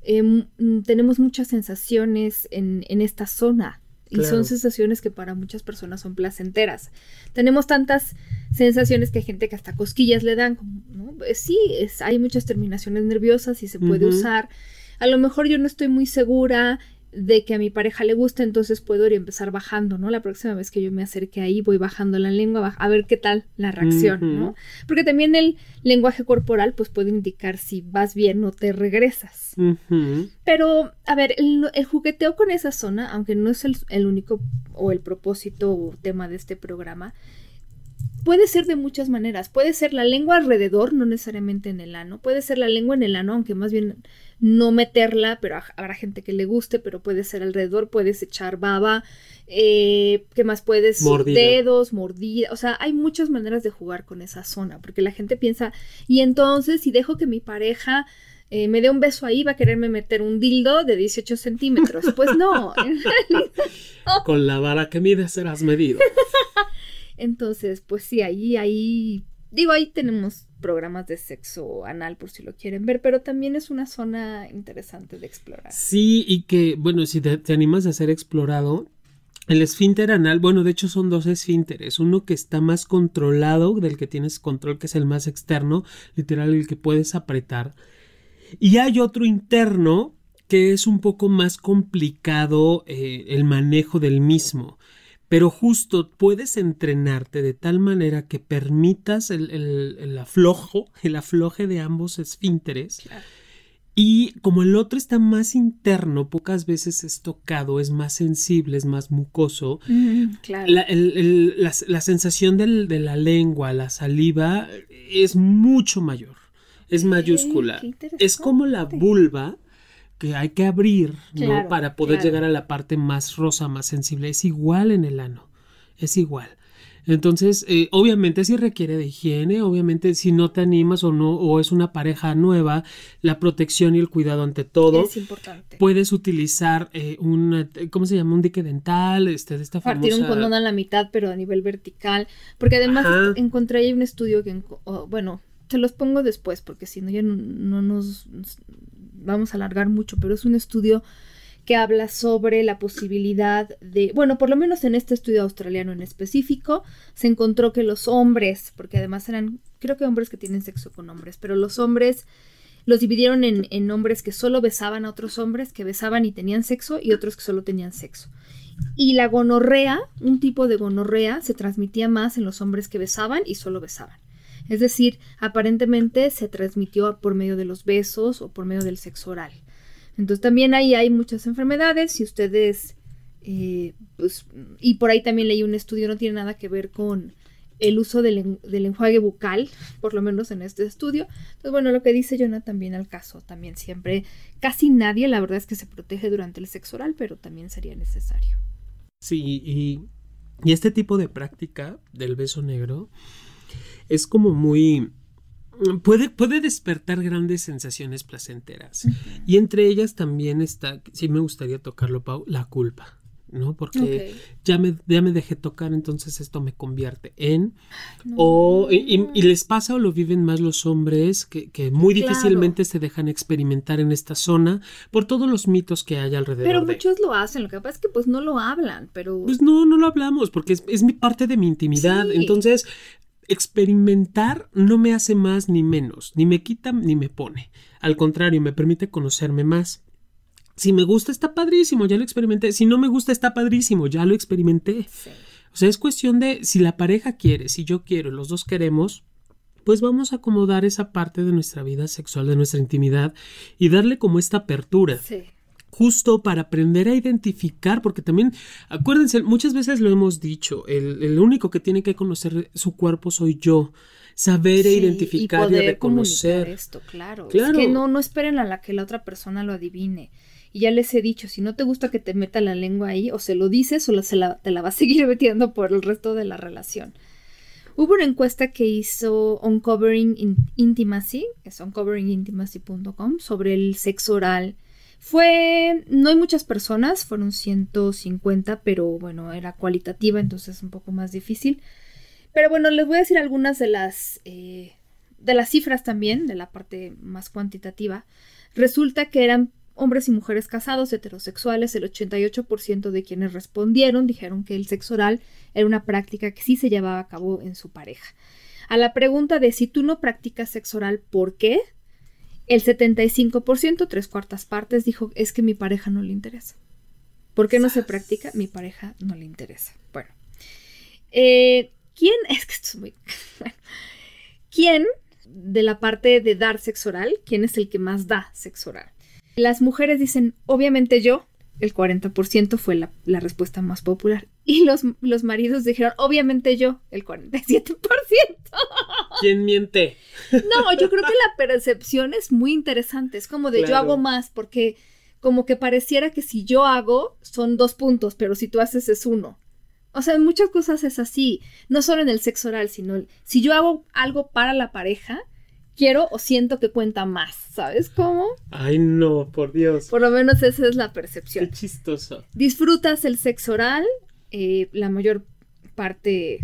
A: em, tenemos muchas sensaciones en, en esta zona y son sensaciones que para muchas personas son placenteras. Tenemos tantas sensaciones que hay gente que hasta cosquillas le dan. ¿no? Pues sí, es, hay muchas terminaciones nerviosas y se puede usar. A lo mejor yo no estoy muy segura de que a mi pareja le gusta, entonces puedo ir empezar bajando, ¿no? La próxima vez que yo me acerque ahí, voy bajando la lengua a ver qué tal la reacción, ¿no? Porque también el lenguaje corporal, pues puede indicar si vas bien o te regresas. Pero, a ver, el, jugueteo con esa zona, aunque no es el, el único o el propósito o tema de este programa, puede ser de muchas maneras. Puede ser la lengua alrededor, no necesariamente en el ano. Puede ser la lengua en el ano, aunque más bien no meterla, pero habrá gente que le guste, pero puede ser alrededor, puedes echar baba, eh, ¿qué más puedes? Dedos, mordida, o sea, hay muchas maneras de jugar con esa zona, porque la gente piensa, y entonces si dejo que mi pareja eh, me dé un beso ahí, va a quererme meter un dildo de 18 centímetros. Pues no,
B: Con la vara que mides serás medido.
A: Entonces, pues sí, ahí, ahí, digo, ahí tenemos programas de sexo anal por si lo quieren ver, pero también es una zona interesante de explorar.
B: Sí, y que, bueno, si te, animas a ser explorado, el esfínter anal, bueno, de hecho son dos esfínteres, uno que está más controlado, del que tienes control, que es el más externo, literal, el que puedes apretar. Y hay otro interno que es un poco más complicado eh, el manejo del mismo pero justo puedes entrenarte de tal manera que permitas el, el, aflojo, el afloje de ambos esfínteres. Y como el otro está más interno, pocas veces es tocado, es más sensible, es más mucoso, la, sensación de la lengua, la saliva, es mucho mayor, es mayúscula. Es como la vulva que hay que abrir, ¿no? Para poder llegar a la parte más rosa, más sensible. Es igual en el ano, es igual. Entonces, eh, obviamente si requiere de higiene, obviamente si no te animas o no, o es una pareja nueva, la protección y el cuidado ante todo.
A: Es importante.
B: Puedes utilizar eh, un, ¿cómo se llama? Un dique dental, este, de esta
A: Partir un condón a la mitad, pero a nivel vertical. Porque además encontré ahí un estudio que, bueno, se los pongo después, porque si no ya no nos vamos a alargar mucho, pero es un estudio que habla sobre la posibilidad de, bueno, por lo menos en este estudio australiano en específico, se encontró que los hombres, porque además eran, creo que hombres que tienen sexo con hombres, pero los hombres los dividieron en, en hombres que solo besaban a otros hombres, que besaban y tenían sexo, y otros que solo tenían sexo. Y la gonorrea, un tipo de gonorrea, se transmitía más en los hombres que besaban y solo besaban. Es decir, aparentemente se transmitió por medio de los besos o por medio del sexo oral. Entonces también ahí hay muchas enfermedades. Si ustedes, eh, pues, y por ahí también leí un estudio, no tiene nada que ver con el uso del, enjuague bucal, por lo menos en este estudio. Entonces, bueno, lo que dice Jonah también al caso, también siempre, casi nadie, la verdad es que se protege durante el sexo oral, pero también sería necesario.
B: Sí, y, y este tipo de práctica del beso negro es como muy... Puede, puede despertar grandes sensaciones placenteras. Y entre ellas también está, sí me gustaría tocarlo, Pau, la culpa. ¿no? Porque ya, me, ya me dejé tocar, entonces esto me convierte en... O, y, les pasa o lo viven más los hombres que, que muy difícilmente se dejan experimentar en esta zona por todos los mitos que hay alrededor.
A: Pero muchos lo hacen, lo que pasa es que pues no lo hablan, pero...
B: Pues no, no lo hablamos porque es, es mi parte de mi intimidad. Entonces experimentar no me hace más ni menos, ni me quita ni me pone. Al contrario, me permite conocerme más. Si me gusta, está padrísimo, ya lo experimenté. Si no me gusta, está padrísimo, ya lo experimenté. O sea, es cuestión de si la pareja quiere, si yo quiero, los dos queremos, pues vamos a acomodar esa parte de nuestra vida sexual, de nuestra intimidad y darle como esta apertura. Sí justo para aprender a identificar, porque también, acuérdense, muchas veces lo hemos dicho, el, único que tiene que conocer su cuerpo soy yo. Saber e identificar y, reconocer
A: esto, claro. claro. Es que no, no esperen a la que la otra persona lo adivine. Y ya les he dicho, si no te gusta que te meta la lengua ahí, o se lo dices o se la, te la va a seguir metiendo por el resto de la relación. Hubo una encuesta que hizo Uncovering Intimacy, que es uncoveringintimacy.com, sobre el sexo oral. Fue, no hay muchas personas, fueron 150, pero bueno, era cualitativa, entonces un poco más difícil. Pero bueno, les voy a decir algunas de las, eh, de las cifras también, de la parte más cuantitativa. Resulta que eran hombres y mujeres casados, heterosexuales, el 88% de quienes respondieron dijeron que el sexo oral era una práctica que sí se llevaba a cabo en su pareja. A la pregunta de si tú no practicas sexo oral, ¿por qué? El 75%, tres cuartas partes, dijo es que mi pareja no le interesa. ¿Por qué no se practica? Mi pareja no le interesa. Bueno. Eh, ¿Quién? Es que esto es muy... ¿Quién de la parte de dar sexo oral? ¿Quién es el que más da sexo oral? Las mujeres dicen, obviamente yo, el 40% fue la, respuesta más popular. Y los, los maridos dijeron, obviamente yo, el 47%.
B: ¿Quién miente?
A: No, yo creo que la percepción es muy interesante. Es como de yo hago más, porque como que pareciera que si yo hago son dos puntos, pero si tú haces es uno. O sea, en muchas cosas es así. No solo en el sexo oral, sino si yo hago algo para la pareja, quiero o siento que cuenta más, ¿sabes cómo?
B: Ay, no, por Dios.
A: Por lo menos esa es la percepción.
B: Qué chistoso.
A: ¿Disfrutas el sexo oral? Eh, la mayor parte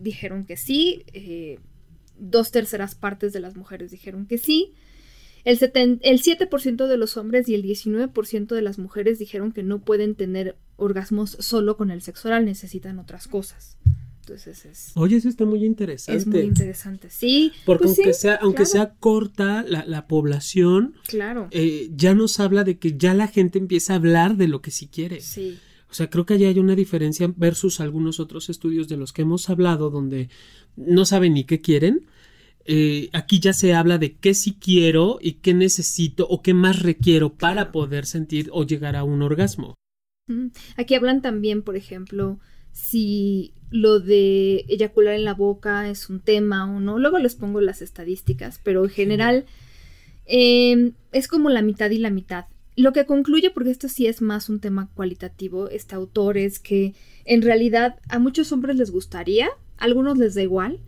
A: dijeron que sí. Eh, dos terceras partes de las mujeres dijeron que sí. El, el 7% de los hombres y el 19% de las mujeres dijeron que no pueden tener orgasmos solo con el sexo oral, necesitan otras cosas. Entonces es.
B: Oye, eso está muy interesante.
A: Es muy interesante, sí.
B: Porque pues aunque, sea, aunque sea corta la, población,
A: claro.
B: Eh, ya nos habla de que ya la gente empieza a hablar de lo que sí quiere.
A: Sí.
B: O sea, creo que allá hay una diferencia versus algunos otros estudios de los que hemos hablado donde no saben ni qué quieren. Eh, aquí ya se habla de qué sí quiero y qué necesito o qué más requiero para poder sentir o llegar a un orgasmo.
A: Aquí hablan también, por ejemplo, si lo de eyacular en la boca es un tema o no. Luego les pongo las estadísticas, pero en general em, es como la mitad y la mitad. Lo que concluye, porque esto sí es más un tema cualitativo, este autor es que en realidad a muchos hombres les gustaría, a algunos les da igual,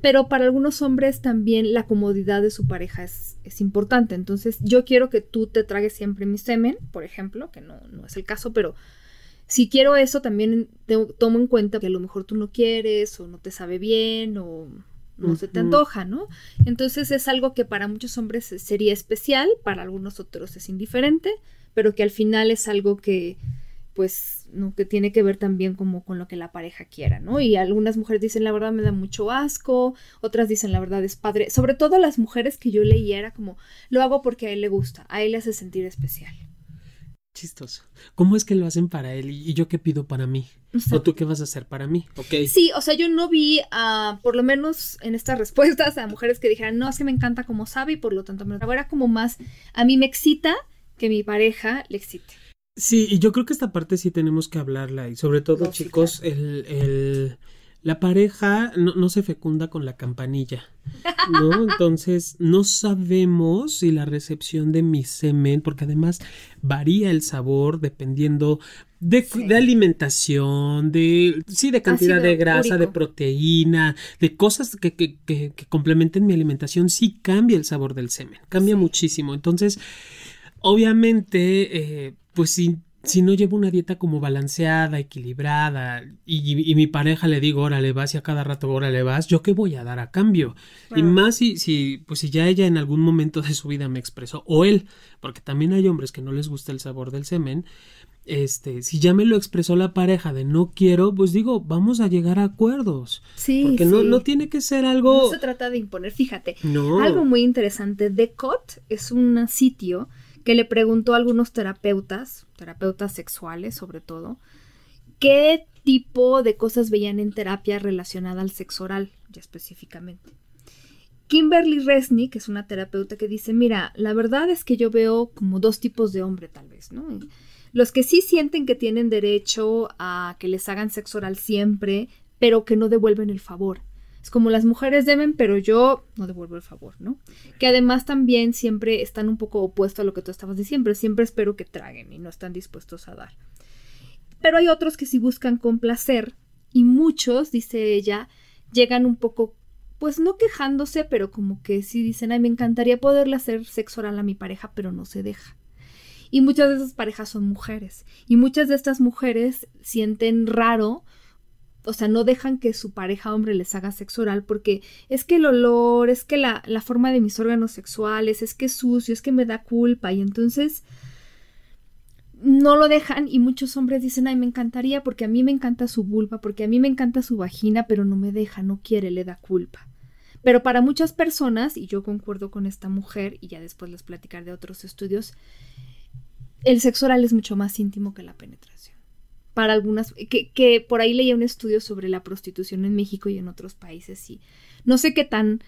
A: pero para algunos hombres también la comodidad de su pareja es, es, importante. Entonces yo quiero que tú te tragues siempre mi semen, por ejemplo, que no, no es el caso, pero si quiero eso, también tomo en cuenta que a lo mejor tú no quieres o no te sabe bien o no se te antoja, ¿no? Entonces es algo que para muchos hombres sería especial, para algunos otros es indiferente, pero que al final es algo que pues no que tiene que ver también como con lo que la pareja quiera, ¿no? Y algunas mujeres dicen la verdad me da mucho asco, otras dicen la verdad es padre, sobre todo las mujeres que yo leía era como lo hago porque a él le gusta, a él le hace sentir especial.
B: Chistoso. ¿Cómo es que lo hacen para él y, yo qué pido para mí? ¿O tú qué vas a hacer para mí? Okay.
A: Sí, o sea, yo no vi, a, por lo menos en estas respuestas, a mujeres que dijeran, no, es que me encanta como sabe y por lo tanto me lo Era como más, a mí me excita que mi pareja le excite.
B: Sí, y yo creo que esta parte sí tenemos que hablarla y sobre todo, chicos, el, el la pareja no, se fecunda con la campanilla, ¿no? Entonces, no sabemos si la recepción de mi semen, porque además varía el sabor dependiendo de, alimentación, de, sí, de cantidad de grasa, de proteína, de cosas que, que, que, complementen mi alimentación, sí cambia el sabor del semen, cambia muchísimo. Entonces, obviamente, eh, pues sí si no llevo una dieta como balanceada, equilibrada, y, mi pareja le digo, órale vas y a cada rato, órale vas, ¿yo qué voy a dar a cambio? Y más si, si, pues si ya ella en algún momento de su vida me expresó, o él, porque también hay hombres que no les gusta el sabor del semen, este, si ya me lo expresó la pareja de no quiero, pues digo, vamos a llegar a acuerdos.
A: Sí.
B: Porque No, no tiene que ser algo.
A: No se trata de imponer, fíjate. No. Algo muy interesante. The Cot es un sitio que le preguntó a algunos terapeutas, terapeutas sexuales sobre todo, qué tipo de cosas veían en terapia relacionada al sexo oral, ya específicamente. Kimberly Resnick es una terapeuta que dice, mira, la verdad es que yo veo como dos tipos de hombre tal vez, ¿no? Los que sí sienten que tienen derecho a que les hagan sexo oral siempre, pero que no devuelven el favor. Es como las mujeres deben, pero yo no devuelvo el favor, ¿no? Que además también siempre están un poco opuestos a lo que tú estabas diciendo. Siempre espero que traguen y no están dispuestos a dar. Pero hay otros que sí buscan complacer y muchos, dice ella, llegan un poco, pues no quejándose, pero como que sí dicen, ay, me encantaría poderle hacer sexo oral a mi pareja, pero no se deja. Y muchas de esas parejas son mujeres. Y muchas de estas mujeres sienten raro, o sea, no dejan que su pareja hombre les haga sexo oral porque es que el olor, es que la, la forma de mis órganos sexuales, es que es sucio, es que me da culpa. Y entonces no lo dejan y muchos hombres dicen, ay, me encantaría porque a mí me encanta su vulva, porque a mí me encanta su vagina, pero no me deja, no quiere, le da culpa. Pero para muchas personas, y yo concuerdo con esta mujer, y ya después les platicaré de otros estudios, el sexo oral es mucho más íntimo que la penetración. Para algunas, que, que por ahí leía un estudio sobre la prostitución en México y en otros países, y no sé qué tan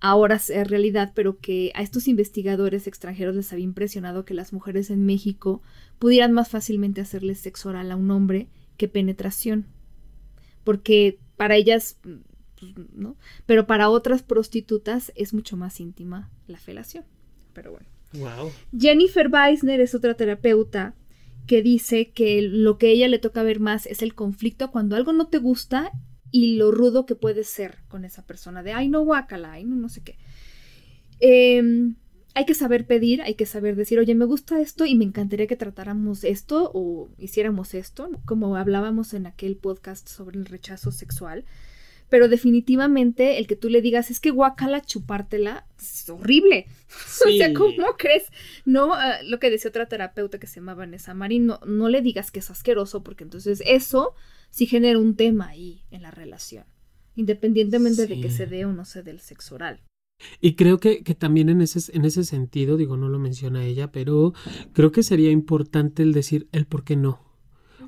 A: ahora es realidad, pero que a estos investigadores extranjeros les había impresionado que las mujeres en México pudieran más fácilmente hacerle sexo oral a un hombre que penetración. Porque para ellas, pues, ¿no? Pero para otras prostitutas es mucho más íntima la felación. Pero bueno.
B: Wow.
A: Jennifer Weisner es otra terapeuta que dice que lo que a ella le toca ver más es el conflicto cuando algo no te gusta y lo rudo que puede ser con esa persona de, ay, no, guácala, ay, no, no sé qué. Em, hay que saber pedir, hay que saber decir, oye, me gusta esto y me encantaría que tratáramos esto o hiciéramos esto, como hablábamos en aquel podcast sobre el rechazo sexual. Pero definitivamente el que tú le digas es que guácala chupártela es horrible. o sea, ¿cómo crees? No, ah, lo que decía otra terapeuta que se llamaba Vanessa Marín, no, no le digas que es asqueroso porque entonces eso sí genera un tema ahí en la relación, independientemente de que se dé o no se dé el sexo oral.
B: Y creo que, que, también en ese, en ese sentido, digo, no lo menciona ella, pero creo que sería importante el decir el por qué no.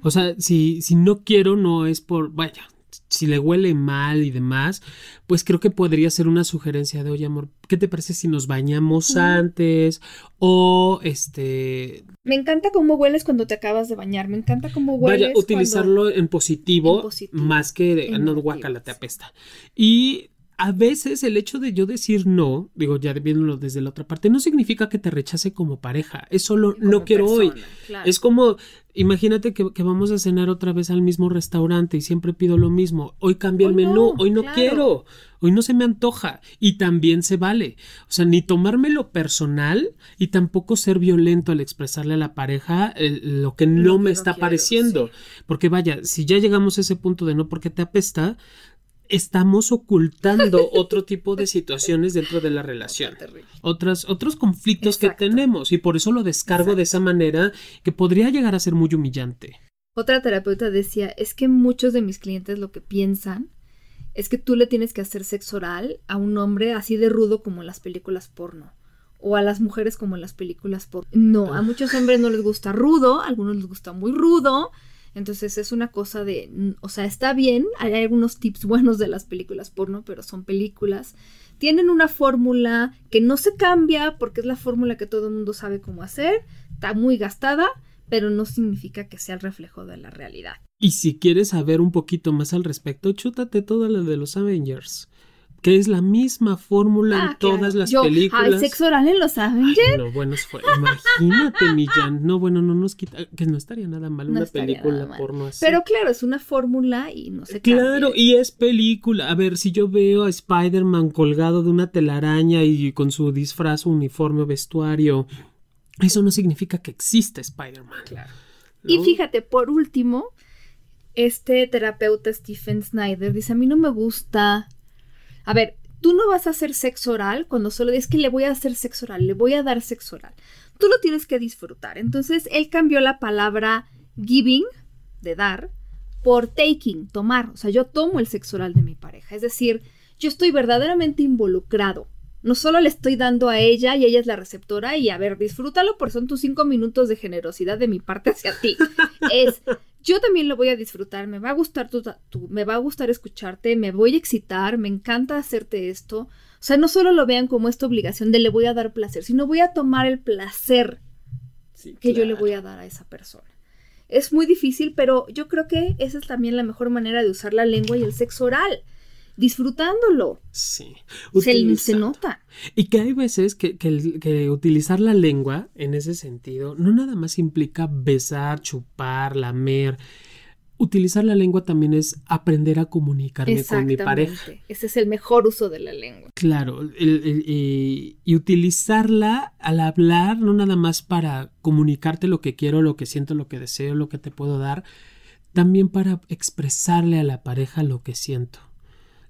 B: O sea, si, si no quiero, no es por, vaya, si le huele mal y demás, pues creo que podría ser una sugerencia de, oye, amor, ¿qué te parece si nos bañamos antes? O este...
A: Me encanta cómo hueles cuando te acabas de bañar, me encanta cómo hueles.
B: Vaya, utilizarlo en, positivo, más que de, no, guacala, te apesta. Y a veces el hecho de yo decir no, digo, ya viéndolo desde la otra parte, no significa que te rechace como pareja, es solo no quiero hoy. Es como, imagínate que, vamos a cenar otra vez al mismo restaurante y siempre pido lo mismo, hoy cambia el menú, hoy no quiero, hoy no se me antoja y también se vale. O sea, ni tomármelo personal y tampoco ser violento al expresarle a la pareja lo que no, me está pareciendo. Porque vaya, si ya llegamos a ese punto de no porque te apesta, estamos ocultando otro tipo de situaciones dentro de la relación. Otras, otros conflictos que tenemos y por eso lo descargo de esa manera que podría llegar a ser muy humillante.
A: Otra terapeuta decía, es que muchos de mis clientes lo que piensan es que tú le tienes que hacer sexo oral a un hombre así de rudo como en las películas porno. O a las mujeres como en las películas porno. No, a ah. muchos hombres no les gusta rudo, a algunos les gusta muy rudo, entonces es una cosa de, o sea, está bien, hay algunos tips buenos de las películas porno, pero son películas. Tienen una fórmula que no se cambia porque es la fórmula que todo el mundo sabe cómo hacer, está muy gastada, pero no significa que sea el reflejo de la realidad.
B: Y si quieres saber un poquito más al respecto, chútate toda la de los Avengers que es la misma fórmula en ah, todas las películas.
A: ¿Hay sexo oral en los Avengers?
B: No, bueno, fue, imagínate, Millán. No, bueno, no nos quita, que no estaría nada mal una película porno así.
A: Pero claro, es una fórmula y no se
B: Claro, y es película. A ver, si yo veo a Spider-Man colgado de una telaraña y con su disfraz, uniforme o vestuario, eso no significa que exista Spider-Man.
A: Claro. Y fíjate, por último, este terapeuta Stephen Snyder dice, a mí no me gusta a ver, tú no vas a hacer sexo oral cuando solo dices que le voy a hacer sexo oral, le voy a dar sexo oral. Tú lo tienes que disfrutar. Entonces, él cambió la palabra giving, de dar, por taking, tomar. O sea, yo tomo el sexo oral de mi pareja. Es decir, yo estoy verdaderamente involucrado. No solo le estoy dando a ella y ella es la receptora y a ver, disfrútalo porque son tus cinco minutos de generosidad de mi parte hacia ti. Es, yo también lo voy a disfrutar, me va a gustar tu, me va a gustar escucharte, me voy a excitar, me encanta hacerte esto. O sea, no solo lo vean como esta obligación de le voy a dar placer, sino voy a tomar el placer que yo le voy a dar a esa persona. Es muy difícil, pero yo creo que esa es también la mejor manera de usar la lengua y el sexo oral. Disfrutándolo.
B: Sí.
A: Se, nota.
B: Y que hay veces que, que el- que utilizar la lengua en ese sentido no nada más implica besar, chupar, lamer. Utilizar la lengua también es aprender a comunicarme con mi pareja.
A: Ese es el mejor uso de la lengua.
B: Claro, el- el- y, y utilizarla al hablar, no nada más para comunicarte lo que quiero, lo que siento, lo que deseo, lo que te puedo dar, también para expresarle a la pareja lo que siento.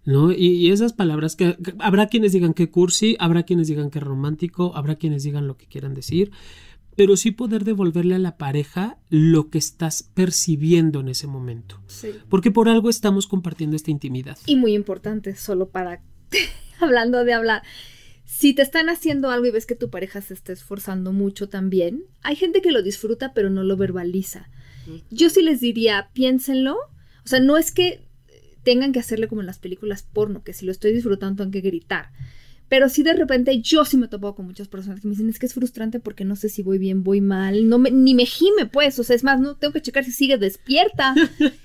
B: ¿No? Y, y esas palabras que, que habrá quienes digan que cursi, habrá quienes digan que romántico, habrá quienes digan lo que quieran decir, pero sí poder devolverle a la pareja lo que estás percibiendo en ese momento.
A: Sí.
B: Porque por algo estamos compartiendo esta intimidad.
A: Y muy importante, solo para hablando de hablar. Si te están haciendo algo y ves que tu pareja se está esforzando mucho también, hay gente que lo disfruta pero no lo verbaliza. Yo sí les diría, piénsenlo. O sea, no es que tengan que hacerle como en las películas porno, que si lo estoy disfrutando tengo que gritar. Pero sí de repente yo sí me topo con muchas personas que me dicen, es que es frustrante porque no sé si voy bien, voy mal, no me, ni me gime pues, o sea, es más, no tengo que checar si sigue despierta.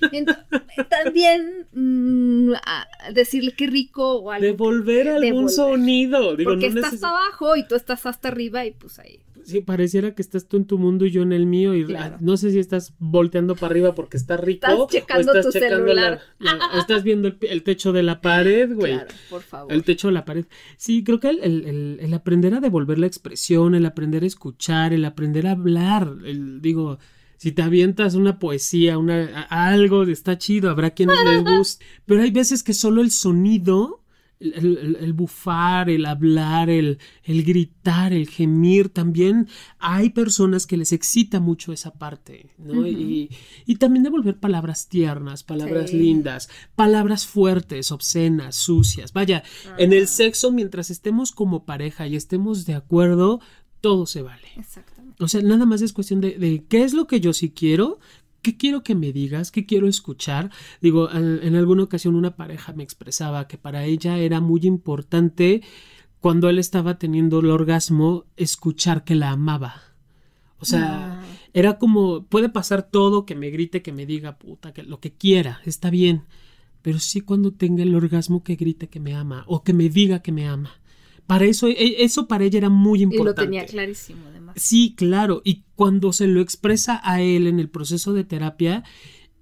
A: Ent- también mm, a- decirle qué rico o algo. que-
B: Devolver algún
A: devolver.
B: sonido. Digo,
A: porque
B: no
A: estás abajo y tú estás hasta arriba y pues ahí.
B: Sí, pareciera que estás tú en tu mundo y yo en el mío. Y
A: Claro.
B: no sé si estás volteando para arriba porque está rico.
A: Estás checando
B: o estás
A: tu
B: checando
A: celular.
B: la- la- o estás viendo el, el techo de la pared, güey.
A: Claro, por favor.
B: El techo de la pared. Sí, creo que el, el- el- aprender a devolver la expresión, el aprender a escuchar, el aprender a hablar, el, digo, si te avientas una poesía, una, algo, está chido, habrá quienes les guste, pero hay veces que solo el sonido, el, el- el bufar, el hablar, el, el gritar, el gemir, también hay personas que les excita mucho esa parte, ¿no? Y, y también devolver palabras tiernas, palabras
A: Sí.
B: lindas, palabras fuertes, obscenas, sucias. Vaya, en el sexo, mientras estemos como pareja y estemos de acuerdo, todo se vale.
A: Exactamente.
B: O sea, nada más es cuestión de, de qué es lo que yo sí quiero, qué quiero que me digas, qué quiero escuchar. Digo, en alguna ocasión una pareja me expresaba que para ella era muy importante cuando él estaba teniendo el orgasmo escuchar que la amaba. O sea,
A: Ah.
B: era como, puede pasar todo, que me grite, que me diga puta, que lo que quiera, está bien. Pero sí cuando tenga el orgasmo que grite que me ama o que me diga que me ama. Para eso, e- eso para ella era muy
A: Y
B: importante.
A: lo tenía clarísimo, además.
B: Sí, claro. Y cuando se lo expresa a él en el proceso de terapia,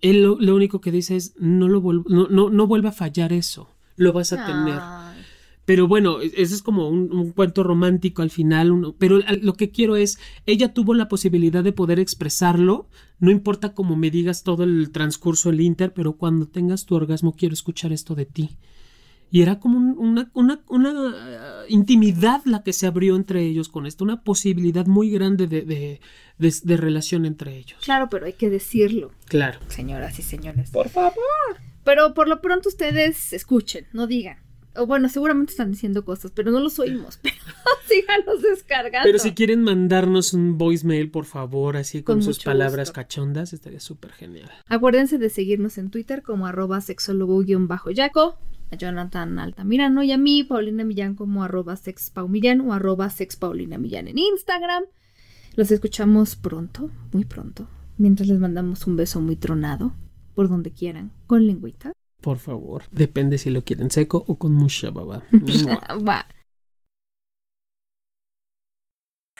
B: él lo, lo único que dice es no lo no, no, no vuelve a fallar eso. Lo vas a tener. Pero bueno, e- ese es como un, un cuento romántico al final. uno- pero lo que quiero es, ella tuvo la posibilidad de poder expresarlo. No importa cómo me digas todo el transcurso, el inter, pero cuando tengas tu orgasmo quiero escuchar esto de ti. Y era como un- una, una, una eh, intimidad la que se abrió entre ellos con esto, una posibilidad muy grande de, de, de- de relación entre ellos.
A: Claro, pero hay que decirlo,
B: Claro.
A: señoras y señores.
B: Por favor.
A: Pero por lo pronto ustedes escuchen, no digan. O bueno, seguramente están diciendo cosas, pero no los oímos. Pero síganos descargando.
B: Pero si quieren mandarnos un voicemail, por favor, así con,
A: Con
B: sus palabras
A: gusto.
B: cachondas, estaría súper genial.
A: Acuérdense de seguirnos en Twitter como arroba sexólogo-yaco, a Jonathan Altamirano y a mí, Paulina Millán, como arroba sexpaumillán o arroba sexpaulina Millán en Instagram. Los escuchamos pronto, muy pronto, mientras les mandamos un beso muy tronado, por donde quieran, con lengüita.
B: Por favor. Depende si lo quieren seco o con mucha baba.
A: Va.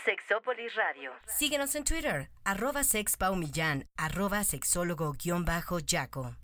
C: Sexópolis Radio. Síguenos en Twitter, arroba sexpaumillán, arroba sexólogo-yaco.